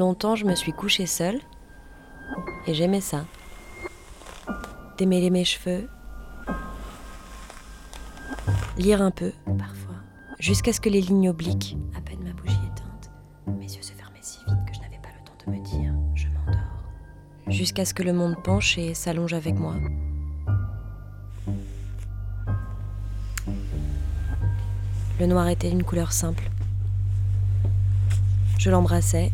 Longtemps, je me suis couchée seule et j'aimais ça. Démêler mes cheveux, lire un peu, parfois, jusqu'à ce que les lignes obliques, à peine ma bougie éteinte, mes yeux se fermaient si vite que je n'avais pas le temps de me dire je m'endors, jusqu'à ce que le monde penche et s'allonge avec moi. Le noir était une couleur simple. Je l'embrassais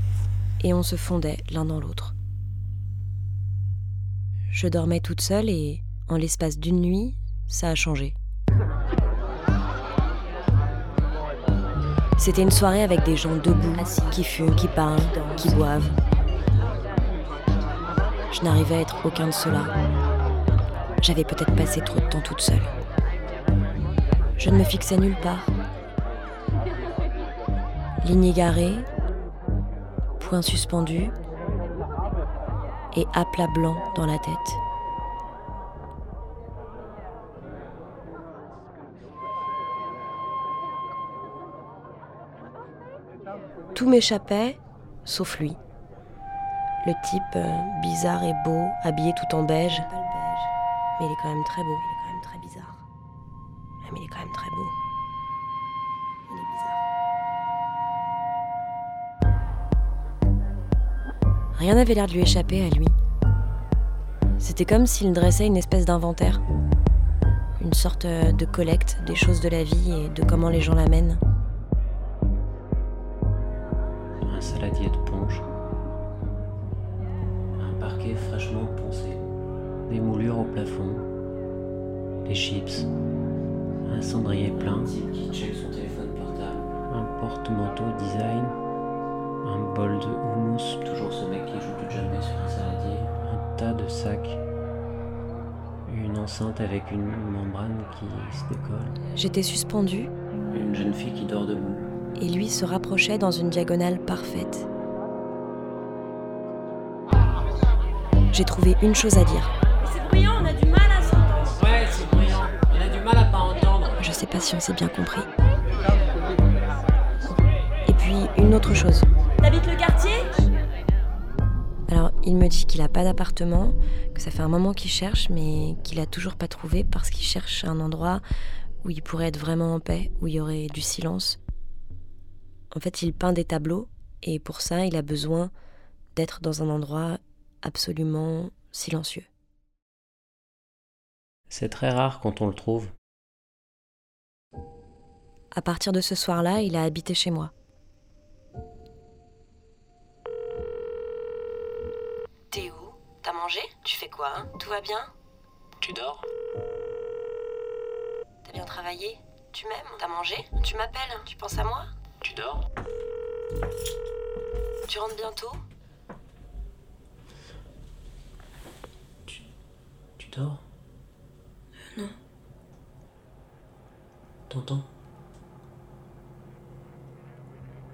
et on se fondait l'un dans l'autre. Je dormais toute seule et, en l'espace d'une nuit, ça a changé. C'était une soirée avec des gens debout, qui fument, qui parlent, qui boivent. Je n'arrivais à être aucun de ceux-là. J'avais peut-être passé trop de temps toute seule. Je ne me fixais nulle part. Ligne égarée, point suspendu et aplat blanc dans la tête. Tout m'échappait, sauf lui. Le type euh, bizarre et beau, habillé tout en beige. Mais il est quand même très beau. Rien n'avait l'air de lui échapper à lui. C'était comme s'il dressait une espèce d'inventaire. Une sorte euh, de collecte des choses de la vie et de comment les gens l'amènent. Un saladier de ponche. Un parquet fraîchement poncé. Des moulures au plafond. Des chips. Un cendrier plein. qui check son téléphone portable. Un porte-manteau design. Un bol de enceinte avec une membrane qui se décolle. J'étais suspendue Une jeune fille qui dort debout. et lui se rapprochait dans une diagonale parfaite. J'ai trouvé une chose à dire. C'est bruyant, on a du mal à s'entendre. Ouais, c'est bruyant. On a du mal à pas entendre. Je sais pas si on s'est bien compris. Et puis une autre chose. Il me dit qu'il a pas d'appartement, que ça fait un moment qu'il cherche, mais qu'il a toujours pas trouvé parce qu'il cherche un endroit où il pourrait être vraiment en paix, où il y aurait du silence. En fait, il peint des tableaux et pour ça, il a besoin d'être dans un endroit absolument silencieux. C'est très rare quand on le trouve. À partir de ce soir-là, il a habité chez moi. Tu fais quoi hein? Tout va bien? Tu dors? T'as bien travaillé? Tu m'aimes? T'as mangé? Tu m'appelles? Tu penses à moi? Tu dors? Tu rentres bientôt? Tu dors? Non. T'entends?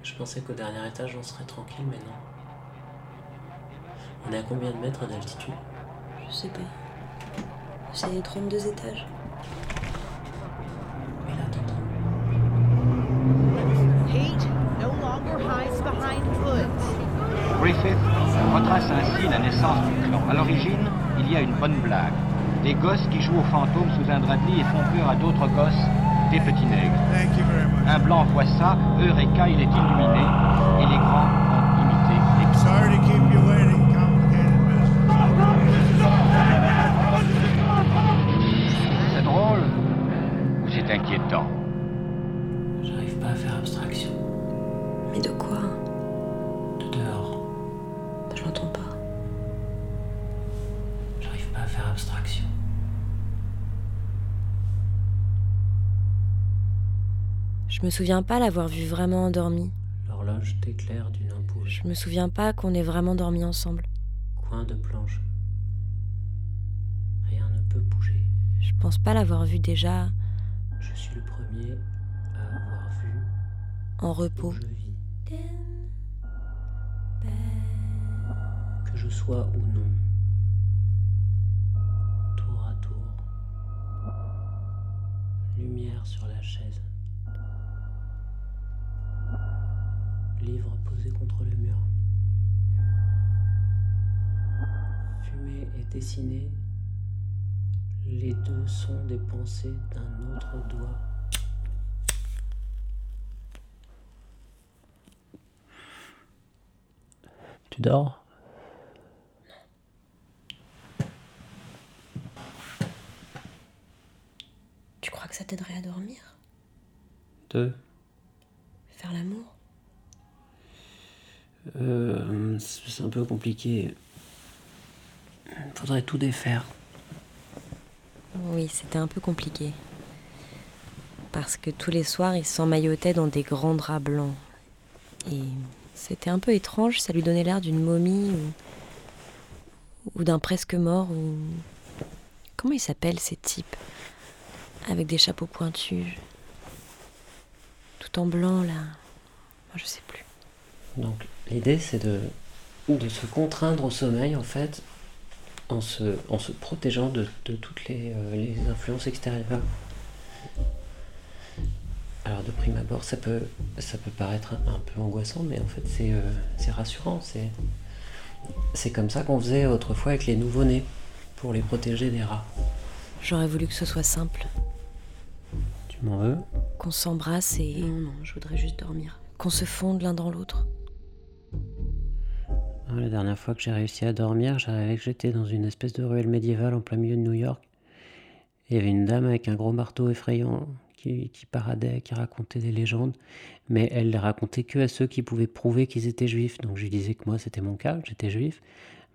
Je pensais qu'au dernier étage on serait tranquille, mais non. On est à combien de mètres d'altitude? Je sais pas. C'est 32 étages. Mais là, t'entends Hate no longer hides behind hoods. Griffith retrace ainsi la naissance du clan. À l'origine, il y a une bonne blague. Des gosses qui jouent aux fantômes sous un drap de lit et font peur à d'autres gosses, des petits nègres. Un blanc voit ça, Eureka, il est illuminé, et les grands c'est inquiétant J'arrive pas à faire abstraction. Mais de quoi? De dehors, Je l'entends pas. j'arrive pas à faire abstraction. Je me souviens pas l'avoir vu vraiment endormi. L'horloge t'éclaire d'une ampoule. Je me souviens pas qu'on ait vraiment dormi ensemble. Coin de planche. Rien ne peut bouger. Je pense pas l'avoir vu déjà je suis le premier à avoir vu en repos je vis. Que je sois ou non, tour à tour, lumière sur la chaise, livre posé contre le mur, fumée et dessinée les deux sont des pensées d'un autre doigt. Tu dors? Tu crois que ça t'aiderait à dormir? Deux. Faire l'amour? Euh, c'est un peu compliqué. Faudrait tout défaire. Oui, c'était un peu compliqué. Parce que tous les soirs, il s'emmaillotait dans des grands draps blancs. Et c'était un peu étrange, ça lui donnait l'air d'une momie ou, d'un presque mort ou... Comment ils s'appellent ces types? Avec des chapeaux pointus. Tout en blanc là. Moi je sais plus. Donc l'idée c'est de se contraindre au sommeil en fait en se, en se protégeant de, de toutes les, euh, les influences extérieures. Alors de prime abord ça peut, ça peut paraître un, un peu angoissant mais en fait c'est euh, c'est rassurant. C'est c'est comme ça qu'on faisait autrefois avec les nouveau-nés pour les protéger des rats. J'aurais voulu que ce soit simple. Tu m'en veux? Qu'on s'embrasse et. Non, non, je voudrais juste dormir. Qu'on se fonde l'un dans l'autre. Ah, La dernière fois que j'ai réussi à dormir, j'arrivais que j'étais dans une espèce de ruelle médiévale en plein milieu de New York. Il y avait une dame avec un gros marteau effrayant qui, qui paradait, qui racontait des légendes. Mais elle les racontait que à ceux qui pouvaient prouver qu'ils étaient juifs. Donc je lui disais que moi c'était mon cas, j'étais juif.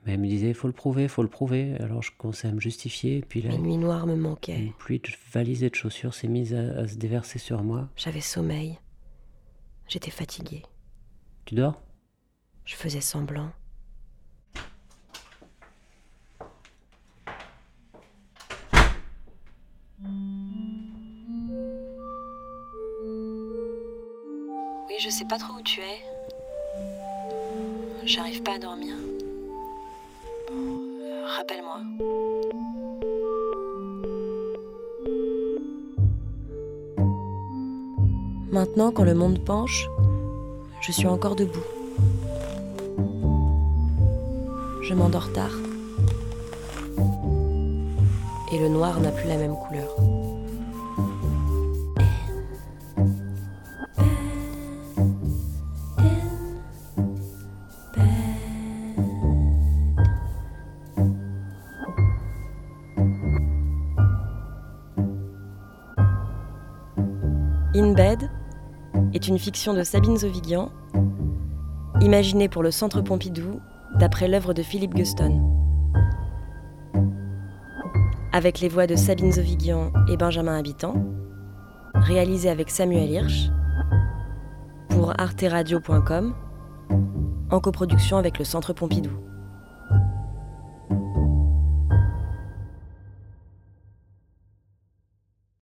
Mais elle me disait, faut le prouver, faut le prouver. Alors je commençais à me justifier. Et puis La nuit noire me manquait. une pluie de valises et de chaussures s'est mise à, à se déverser sur moi. J'avais sommeil. J'étais fatiguée. Tu dors? Je faisais semblant. Oui, je sais pas trop où tu es. J'arrive pas à dormir. Rappelle-moi. Maintenant, quand le monde penche, je suis encore debout. Je m'endors tard. Et le noir n'a plus la même couleur. In Bed est une fiction de Sabine Zovigian, imaginée pour le Centre Pompidou d'après l'œuvre de Philippe Guston. Avec les voix de Sabine Zovigian et Benjamin Habitant, réalisée avec Samuel Hirsch, pour arteradio.com, en coproduction avec le Centre Pompidou.